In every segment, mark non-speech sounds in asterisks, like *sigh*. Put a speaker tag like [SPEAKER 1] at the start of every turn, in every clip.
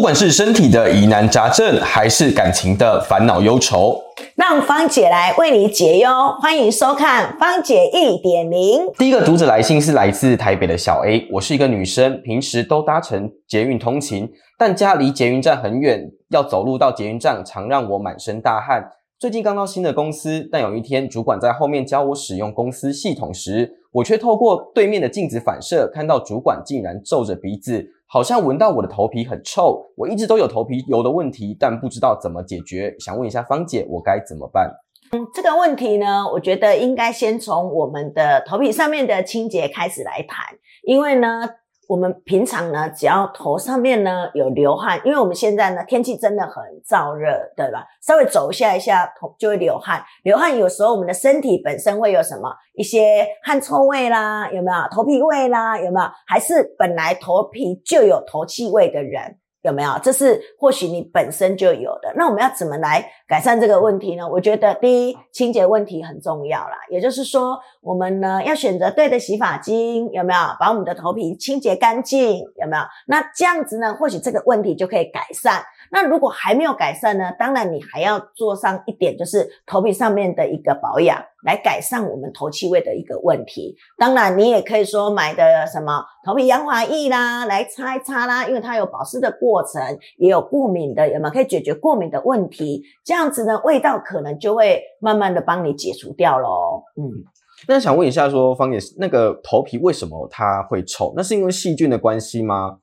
[SPEAKER 1] 不管是身体的疑难杂症，还是感情的烦恼忧愁，
[SPEAKER 2] 让芳姐来为你解忧。欢迎收看芳姐一点零。
[SPEAKER 1] 第一个读者来信是来自台北的小 A，我是一个女生，平时都搭乘捷运通勤，但家离捷运站很远，要走路到捷运站常让我满身大汗。最近刚到新的公司，但有一天主管在后面教我使用公司系统时，我却透过对面的镜子反射，看到主管竟然皱着鼻子。好像闻到我的头皮很臭，我一直都有头皮油的问题，但不知道怎么解决，想问一下芳姐，我该怎么办？
[SPEAKER 2] 嗯，这个问题呢，我觉得应该先从我们的头皮上面的清洁开始来谈，因为呢。我们平常呢，只要头上面呢有流汗，因为我们现在呢天气真的很燥热，对吧？稍微走一下一下头就会流汗，流汗有时候我们的身体本身会有什么一些汗臭味啦，有没有头皮味啦，有没有？还是本来头皮就有头气味的人？有没有？这是或许你本身就有的。那我们要怎么来改善这个问题呢？我觉得第一，清洁问题很重要啦。也就是说，我们呢要选择对的洗发精，有没有？把我们的头皮清洁干净，有没有？那这样子呢，或许这个问题就可以改善。那如果还没有改善呢？当然你还要做上一点，就是头皮上面的一个保养，来改善我们头气味的一个问题。当然你也可以说买的什么头皮养发液啦，来擦一擦啦，因为它有保湿的过程，也有过敏的，有没有可以解决过敏的问题？这样子呢，味道可能就会慢慢的帮你解除掉咯。
[SPEAKER 1] 嗯，那想问一下，说方姐，那个头皮为什么它会臭？那是因为细菌的关系吗？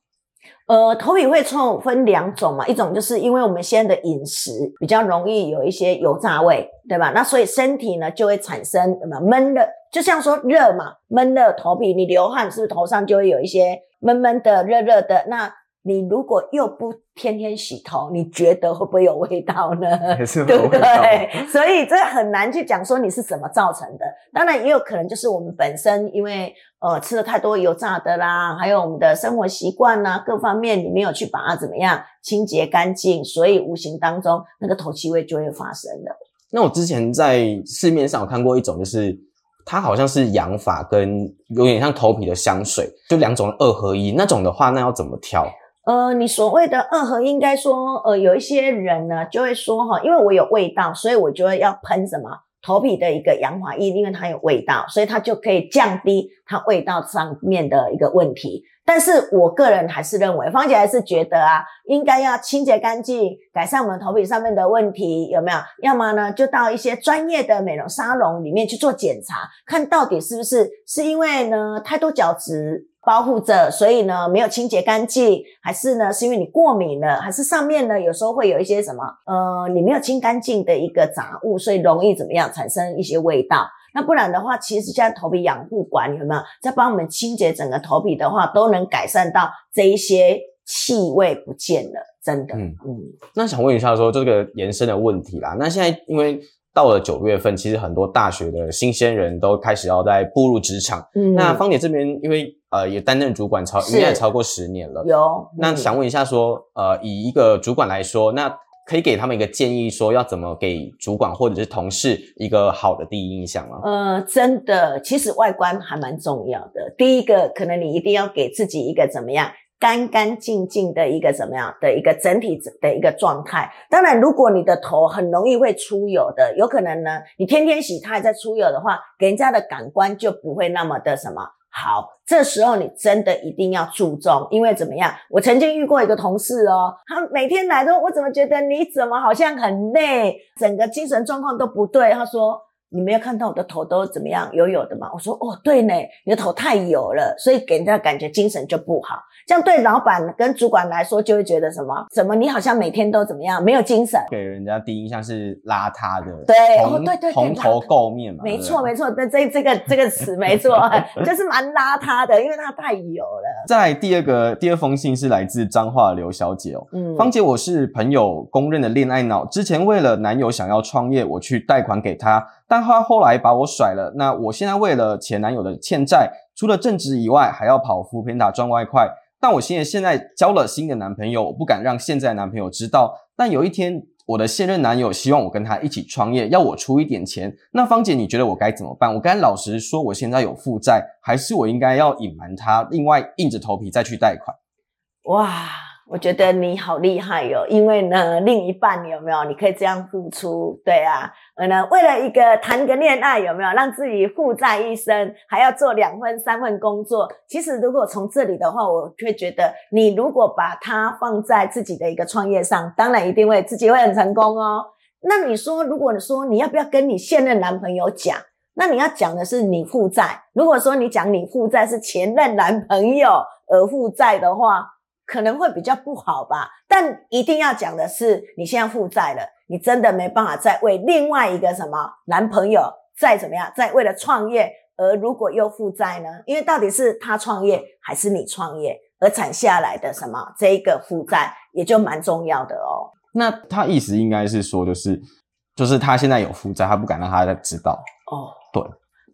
[SPEAKER 2] 呃，头皮会臭分两种嘛，一种就是因为我们现在的饮食比较容易有一些油炸味，对吧？那所以身体呢就会产生什么闷热，就像说热嘛，闷热头皮，你流汗是不是头上就会有一些闷闷的、热热的？那你如果又不天天洗头，你觉得会不会有味道呢？
[SPEAKER 1] 对
[SPEAKER 2] 不对？所以这很难去讲说你是怎么造成的。当然也有可能就是我们本身因为呃吃了太多油炸的啦，还有我们的生活习惯呐，各方面你没有去把它怎么样清洁干净，所以无形当中那个头气味就会发生的。
[SPEAKER 1] 那我之前在市面上有看过一种，就是它好像是养发跟有点像头皮的香水，就两种二合一那种的话，那要怎么挑？
[SPEAKER 2] 呃，你所谓的二合应该说，呃，有一些人呢就会说哈，因为我有味道，所以我就会要喷什么头皮的一个养发液，因为它有味道，所以它就可以降低它味道上面的一个问题。但是我个人还是认为，芳姐还是觉得啊，应该要清洁干净，改善我们头皮上面的问题，有没有？要么呢，就到一些专业的美容沙龙里面去做检查，看到底是不是是因为呢太多角质。保护着，所以呢没有清洁干净，还是呢是因为你过敏了，还是上面呢有时候会有一些什么呃你没有清干净的一个杂物，所以容易怎么样产生一些味道？那不然的话，其实现在头皮养护管有没有在帮我们清洁整个头皮的话，都能改善到这一些气味不见了，真的。嗯
[SPEAKER 1] 嗯。那想问一下说这个延伸的问题啦，那现在因为。到了九月份，其实很多大学的新鲜人都开始要在步入职场。嗯，那芳姐这边因为呃也担任主管超应该也超过十年了。
[SPEAKER 2] 有，
[SPEAKER 1] 那想问一下说，呃，以一个主管来说，那可以给他们一个建议，说要怎么给主管或者是同事一个好的第一印象吗？
[SPEAKER 2] 呃，真的，其实外观还蛮重要的。第一个，可能你一定要给自己一个怎么样？干干净净的一个怎么样的一个整体的一个状态。当然，如果你的头很容易会出油的，有可能呢，你天天洗它还在出油的话，给人家的感官就不会那么的什么好。这时候你真的一定要注重，因为怎么样？我曾经遇过一个同事哦，他每天来都，我怎么觉得你怎么好像很累，整个精神状况都不对。他说。你没有看到我的头都怎么样油油的吗？我说哦，对呢，你的头太油了，所以给人家感觉精神就不好。这样对老板跟主管来说，就会觉得什么？怎么你好像每天都怎么样，没有精神？
[SPEAKER 1] 给人家第一印象是邋遢的，
[SPEAKER 2] 对，哦，对对对，
[SPEAKER 1] 蓬头垢面嘛。
[SPEAKER 2] 没错没错，那这这个这个词没错，就是蛮邋遢的，因为它太油了。
[SPEAKER 1] 在第二个第二封信是来自彰化刘小姐哦，嗯，芳姐，我是朋友公认的恋爱脑，之前为了男友想要创业，我去贷款给他。但他后来把我甩了，那我现在为了前男友的欠债，除了正职以外，还要跑副片打赚外快。但我现在现在交了新的男朋友，我不敢让现在男朋友知道。但有一天，我的现任男友希望我跟他一起创业，要我出一点钱。那芳姐，你觉得我该怎么办？我该老实说我现在有负债，还是我应该要隐瞒他，另外硬着头皮再去贷款？
[SPEAKER 2] 哇！我觉得你好厉害哟，因为呢，另一半有没有你可以这样付出？对啊，呃呢，为了一个谈个恋爱有没有让自己负债一生，还要做两份三份工作？其实如果从这里的话，我会觉得你如果把它放在自己的一个创业上，当然一定会自己会很成功哦。那你说，如果你说你要不要跟你现任男朋友讲？那你要讲的是你负债。如果说你讲你负债是前任男朋友而负债的话。可能会比较不好吧，但一定要讲的是，你现在负债了，你真的没办法再为另外一个什么男朋友再怎么样，再为了创业而如果又负债呢？因为到底是他创业还是你创业而产下来的什么这一个负债，也就蛮重要的哦。
[SPEAKER 1] 那他意思应该是说，就是就是他现在有负债，他不敢让他知道哦，对，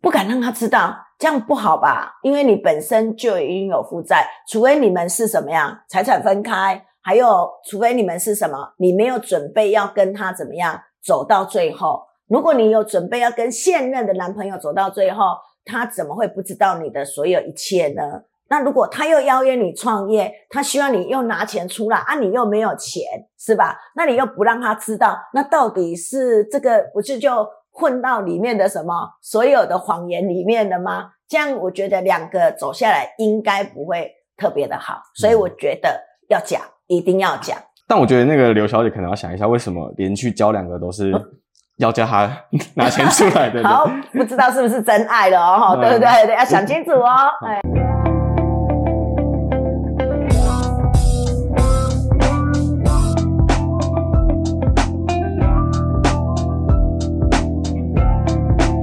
[SPEAKER 2] 不敢让他知道。这样不好吧？因为你本身就已经有负债，除非你们是什么样财产分开，还有除非你们是什么，你没有准备要跟他怎么样走到最后。如果你有准备要跟现任的男朋友走到最后，他怎么会不知道你的所有一切呢？那如果他又邀约你创业，他希望你又拿钱出来啊，你又没有钱，是吧？那你又不让他知道，那到底是这个不是就？混到里面的什么所有的谎言里面的吗？这样我觉得两个走下来应该不会特别的好，所以我觉得要讲，一定要讲。
[SPEAKER 1] 但我觉得那个刘小姐可能要想一下，为什么连续交两个都是 *laughs* 要叫他 *laughs* 拿钱出来的？
[SPEAKER 2] 好，不知道是不是真爱了哦，对不对？要想清楚哦。哎。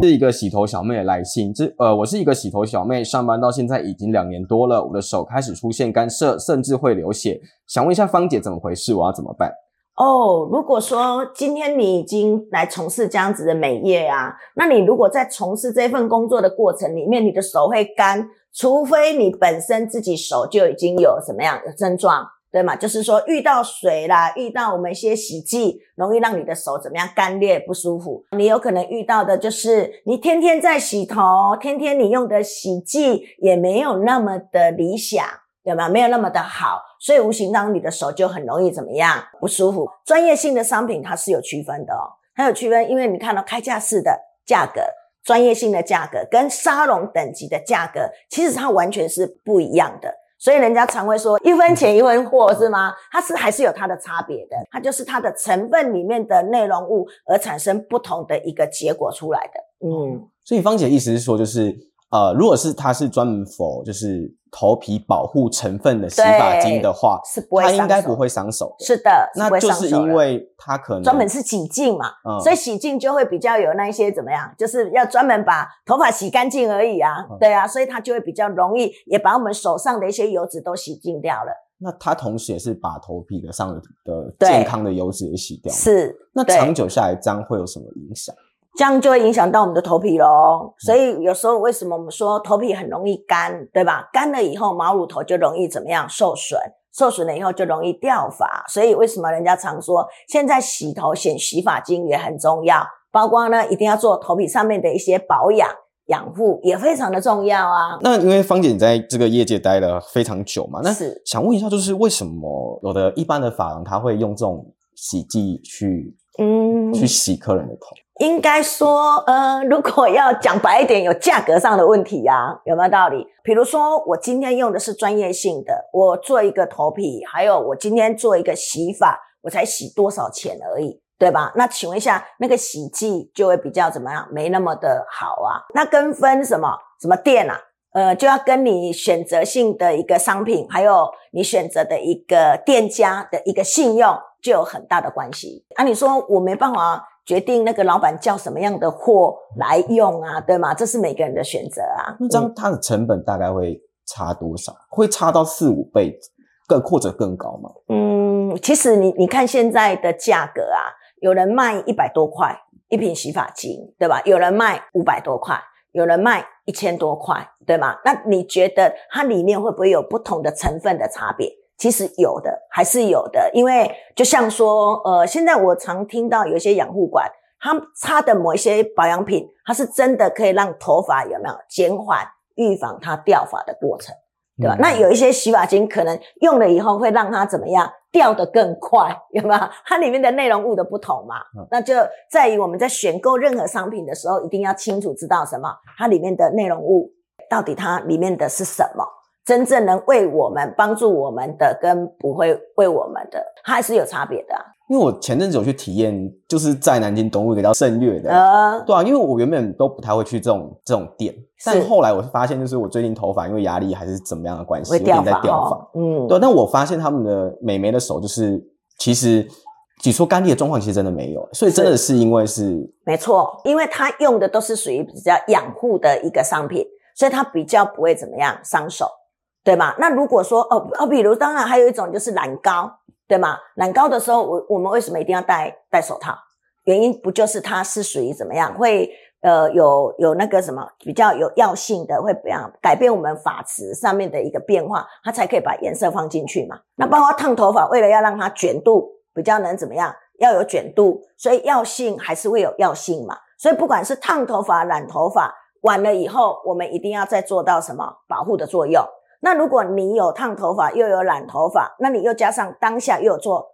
[SPEAKER 1] 是一个洗头小妹的来信，这呃，我是一个洗头小妹，上班到现在已经两年多了，我的手开始出现干涩，甚至会流血。想问一下芳姐怎么回事？我要怎么办？
[SPEAKER 2] 哦，如果说今天你已经来从事这样子的美业啊，那你如果在从事这份工作的过程里面，你的手会干，除非你本身自己手就已经有什么样的症状。对嘛？就是说遇到水啦，遇到我们一些洗剂，容易让你的手怎么样干裂不舒服。你有可能遇到的就是你天天在洗头，天天你用的洗剂也没有那么的理想，对吗？没有那么的好，所以无形当中你的手就很容易怎么样不舒服。专业性的商品它是有区分的哦，它有区分，因为你看到开架式的价格，专业性的价格跟沙龙等级的价格，其实它完全是不一样的。所以人家常会说一分钱一分货，是吗？它是还是有它的差别的，它就是它的成分里面的内容物而产生不同的一个结果出来的。
[SPEAKER 1] 嗯，所以芳姐的意思是说，就是呃，如果是它是专门否就是。头皮保护成分的洗发精的话，
[SPEAKER 2] 是不会，
[SPEAKER 1] 它应该不会伤手。
[SPEAKER 2] 是的，
[SPEAKER 1] 那就是因为它可能
[SPEAKER 2] 专门是洗净嘛，所以洗净就会比较有那一些怎么样，就是要专门把头发洗干净而已啊。对啊，所以它就会比较容易，也把我们手上的一些油脂都洗净掉了。
[SPEAKER 1] 那它同时也是把头皮的上的健康的油脂也洗掉。
[SPEAKER 2] 是，
[SPEAKER 1] 那长久下来这样会有什么影响？
[SPEAKER 2] 这样就会影响到我们的头皮喽，所以有时候为什么我们说头皮很容易干，对吧？干了以后毛乳头就容易怎么样受损，受损了以后就容易掉发。所以为什么人家常说现在洗头选洗发精也很重要，包括呢一定要做头皮上面的一些保养养护也非常的重要啊。
[SPEAKER 1] 那因为芳姐你在这个业界待了非常久嘛，那是想问一下，就是为什么有的一般的发廊他会用这种洗剂去嗯去洗客人的头？
[SPEAKER 2] 应该说，呃，*laughs* 如果要讲白一点，有价格上的问题呀，有没有道理？比如说，我今天用的是专业性的，我做一个头皮，还有我今天做一个洗发，我才洗多少钱而已，对吧？那请问一下，那个洗剂就会比较怎么样？没那么的好啊。那跟分什么什么店啊？呃，就要跟你选择性的一个商品，还有你选择的一个店家的一个信用，就有很大的关系。啊，你说我没办法。决定那个老板叫什么样的货来用啊，对吗？这是每个人的选择啊。
[SPEAKER 1] 那这样它的成本大概会差多少？会差到四五倍，更或者更高吗？
[SPEAKER 2] 嗯，其实你你看现在的价格啊，有人卖一百多块一瓶洗发精，对吧？有人卖五百多块，有人卖一千多块，对吗？那你觉得它里面会不会有不同的成分的差别？其实有的还是有的，因为就像说，呃，现在我常听到有一些养护馆，它擦的某一些保养品，它是真的可以让头发有没有减缓、预防它掉发的过程。对吧？那有一些洗发精可能用了以后会让它怎么样掉的更快，有没有？它里面的内容物的不同嘛，那就在于我们在选购任何商品的时候，一定要清楚知道什么，它里面的内容物到底它里面的是什么，真正能为我们帮助我们的，跟不会为我们的，它还是有差别的。
[SPEAKER 1] 因为我前阵子有去体验，就是在南京东路一个叫盛悦的，呃，对啊，因为我原本都不太会去这种这种店，但后来我发现，就是我最近头发因为压力还是怎么样的关系，有点在掉发，嗯，对，但我发现他们的美眉的手，就是其实挤出干裂的状况其实真的没有，所以真的是。因为是
[SPEAKER 2] 没错，因为它用的都是属于比较养护的一个商品，所以它比较不会怎么样伤手，对吗？那如果说哦哦，比如当然还有一种就是染膏。对吗？染膏的时候，我我们为什么一定要戴戴手套？原因不就是它是属于怎么样？会呃有有那个什么比较有药性的，会怎样改变我们发质上面的一个变化，它才可以把颜色放进去嘛？那包括烫头发，为了要让它卷度比较能怎么样，要有卷度，所以药性还是会有药性嘛？所以不管是烫头发、染头发，完了以后，我们一定要再做到什么保护的作用。那如果你有烫头发又有染头发，那你又加上当下又有做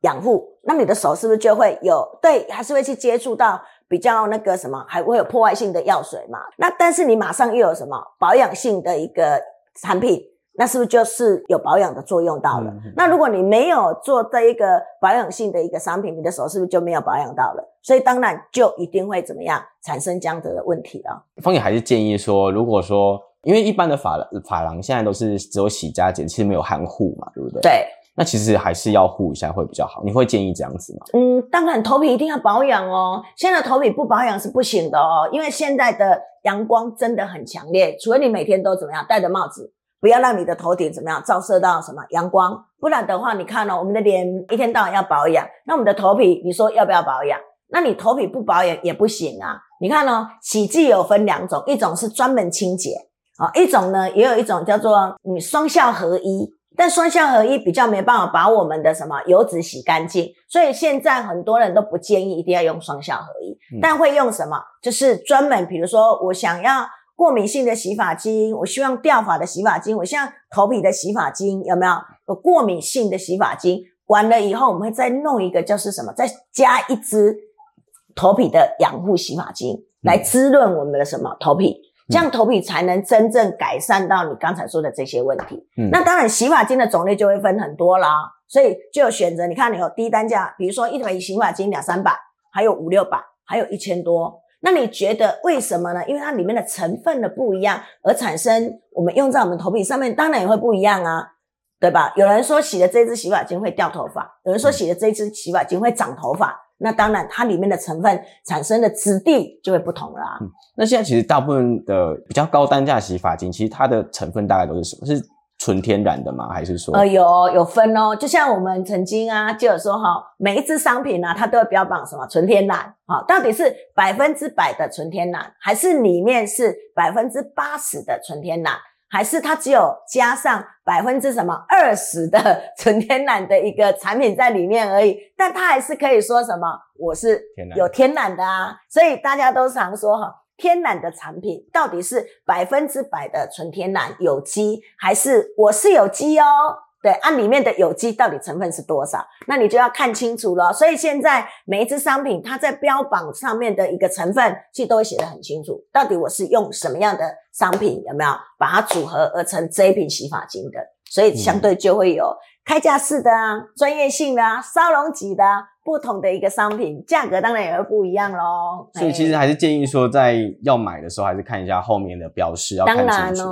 [SPEAKER 2] 养护，那你的手是不是就会有对，还是会去接触到比较那个什么，还会有破坏性的药水嘛？那但是你马上又有什么保养性的一个产品，那是不是就是有保养的作用到了？那如果你没有做这一个保养性的一个商品，你的手是不是就没有保养到了？所以当然就一定会怎么样产生这样子的问题了。
[SPEAKER 1] 方姐还是建议说，如果说。因为一般的发发廊现在都是只有洗加剪，其实没有含护嘛，对不对？
[SPEAKER 2] 对。
[SPEAKER 1] 那其实还是要护一下会比较好。你会建议这样子吗？
[SPEAKER 2] 嗯，当然头皮一定要保养哦。现在头皮不保养是不行的哦，因为现在的阳光真的很强烈，除非你每天都怎么样戴着帽子，不要让你的头顶怎么样照射到什么阳光，不然的话，你看哦，我们的脸一天到晚要保养，那我们的头皮你说要不要保养？那你头皮不保养也不行啊。你看哦，洗剂有分两种，一种是专门清洁。啊，一种呢，也有一种叫做你双效合一，但双效合一比较没办法把我们的什么油脂洗干净，所以现在很多人都不建议一定要用双效合一，但会用什么？就是专门，比如说我想要过敏性的洗发精，我希望掉发的洗发精，我希望头皮的洗发精有没有有过敏性的洗发精？完了以后，我们会再弄一个，就是什么？再加一支头皮的养护洗发精来滋润我们的什么头皮。这样头皮才能真正改善到你刚才说的这些问题。嗯，那当然洗发精的种类就会分很多啦，所以就有选择。你看，你有低单价，比如说一桶洗发精两三百，还有五六百，还有一千多。那你觉得为什么呢？因为它里面的成分的不一样，而产生我们用在我们头皮上面，当然也会不一样啊，对吧？有人说洗的这支洗发精会掉头发，有人说洗的这支洗发精会长头发。那当然，它里面的成分产生的质地就会不同了。嗯，
[SPEAKER 1] 那现在其实大部分的比较高单价洗发精，其实它的成分大概都是什么？是纯天然的吗？还是说？
[SPEAKER 2] 呃，有有分哦。就像我们曾经啊，就有说哈，每一支商品呢，它都会标榜什么纯天然啊？到底是百分之百的纯天然，还是里面是百分之八十的纯天然？还是它只有加上百分之什么二十的 *laughs* 纯天然的一个产品在里面而已，但它还是可以说什么我是有天然的啊，所以大家都常说哈，天然的产品到底是百分之百的纯天然有机，还是我是有机哦？对，按里面的有机到底成分是多少？那你就要看清楚了。所以现在每一支商品，它在标榜上面的一个成分，其实都会写得很清楚。到底我是用什么样的商品，有没有把它组合而成这一瓶洗发精的？所以相对就会有开架式的啊，专业性的啊，沙龙级的。不同的一个商品，价格当然也会不一样喽。
[SPEAKER 1] 所以其实还是建议说，在要买的时候，还是看一下后面的标识，要看清楚。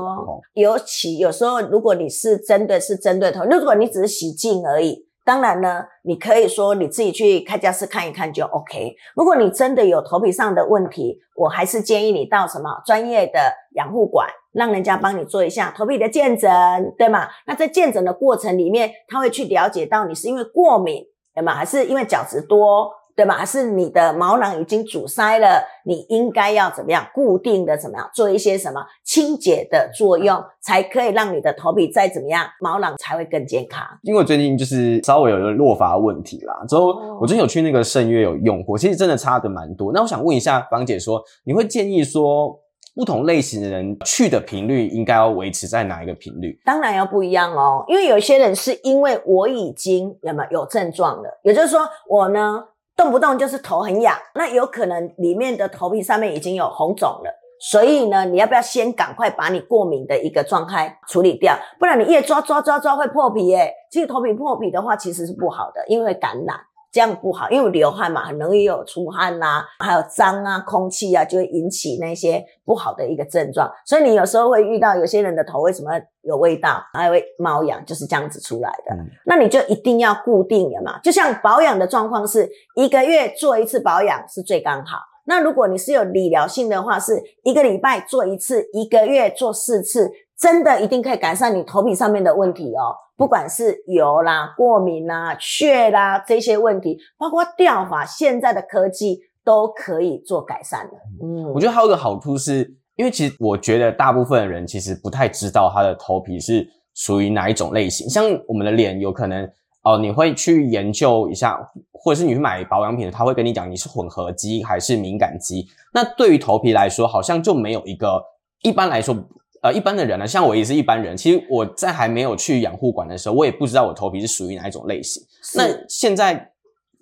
[SPEAKER 2] 尤其有时候，如果你是真的是针对头，如果你只是洗净而已，当然呢，你可以说你自己去开家室看一看就 OK。如果你真的有头皮上的问题，我还是建议你到什么专业的养护馆，让人家帮你做一下头皮的健诊，对吗？那在健诊的过程里面，他会去了解到你是因为过敏。对吗？还是因为角质多，对吗？还是你的毛囊已经阻塞了？你应该要怎么样固定的怎么样做一些什么清洁的作用，才可以让你的头皮再怎么样，毛囊才会更健康。
[SPEAKER 1] 因为我最近就是稍微有一个落发问题啦，之后我最近有去那个圣约有用过，其实真的差的蛮多。那我想问一下芳姐，说你会建议说不同类型的人去的频率应该要维持在哪一个频率？
[SPEAKER 2] 当然要不一样哦，因为有些人是因为我已经有没有有症状了，也就是说我呢动不动就是头很痒，那有可能里面的头皮上面已经有红肿了。所以呢，你要不要先赶快把你过敏的一个状态处理掉？不然你越抓抓抓抓会破皮耶。其实头皮破皮的话，其实是不好的，因为感染这样不好，因为流汗嘛，很容易有出汗呐，还有脏啊、空气啊，就会引起那些不好的一个症状。所以你有时候会遇到有些人的头为什么有味道，还会猫痒，就是这样子出来的。那你就一定要固定的嘛，就像保养的状况是一个月做一次保养是最刚好。那如果你是有理疗性的话，是一个礼拜做一次，一个月做四次，真的一定可以改善你头皮上面的问题哦。不管是油啦、过敏啦、血啦这些问题，包括掉发，现在的科技都可以做改善的。
[SPEAKER 1] 嗯，我觉得还有个好处是，因为其实我觉得大部分的人其实不太知道他的头皮是属于哪一种类型，像我们的脸有可能。哦，你会去研究一下，或者是你去买保养品，他会跟你讲你是混合肌还是敏感肌。那对于头皮来说，好像就没有一个一般来说，呃，一般的人呢，像我也是一般人。其实我在还没有去养护馆的时候，我也不知道我头皮是属于哪一种类型。那现在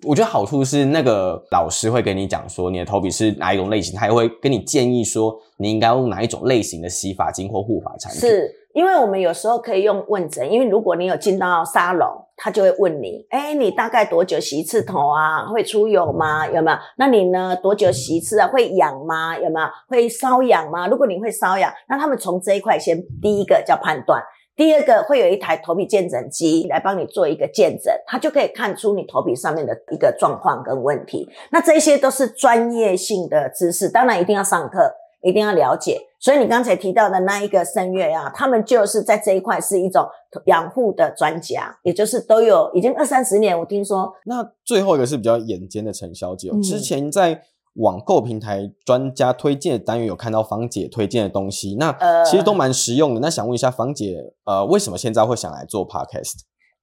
[SPEAKER 1] 我觉得好处是，那个老师会跟你讲说你的头皮是哪一种类型，他也会跟你建议说你应该用哪一种类型的洗发精或护发产品。
[SPEAKER 2] 是。因为我们有时候可以用问诊，因为如果你有进到沙龙，他就会问你，哎，你大概多久洗一次头啊？会出油吗？有没有？那你呢？多久洗一次啊？会痒吗？有没有？会瘙痒吗？如果你会瘙痒，那他们从这一块先第一个叫判断，第二个会有一台头皮鉴诊机来帮你做一个鉴诊，它就可以看出你头皮上面的一个状况跟问题。那这些都是专业性的知识，当然一定要上课。一定要了解，所以你刚才提到的那一个声乐啊，他们就是在这一块是一种养护的专家，也就是都有已经二三十年。我听说，
[SPEAKER 1] 那最后一个是比较眼尖的陈小姐，之前在网购平台专家推荐的单元有看到芳姐推荐的东西，那其实都蛮实用的。那想问一下芳姐，呃，为什么现在会想来做 podcast？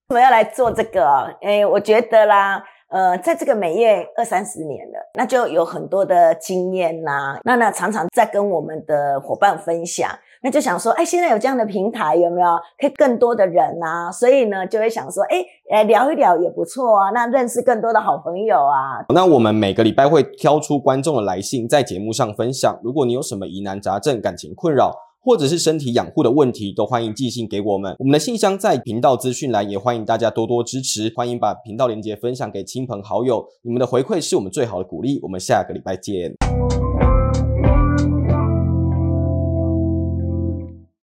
[SPEAKER 2] 我要来做这个？哎，我觉得啦。呃，在这个美业二三十年了，那就有很多的经验呐。那呢，常常在跟我们的伙伴分享，那就想说，哎，现在有这样的平台，有没有可以更多的人呐？所以呢，就会想说，哎，来聊一聊也不错啊。那认识更多的好朋友啊。
[SPEAKER 1] 那我们每个礼拜会挑出观众的来信，在节目上分享。如果你有什么疑难杂症、感情困扰，或者是身体养护的问题，都欢迎寄信给我们。我们的信箱在频道资讯栏，也欢迎大家多多支持。欢迎把频道链接分享给亲朋好友，你们的回馈是我们最好的鼓励。我们下个礼拜见。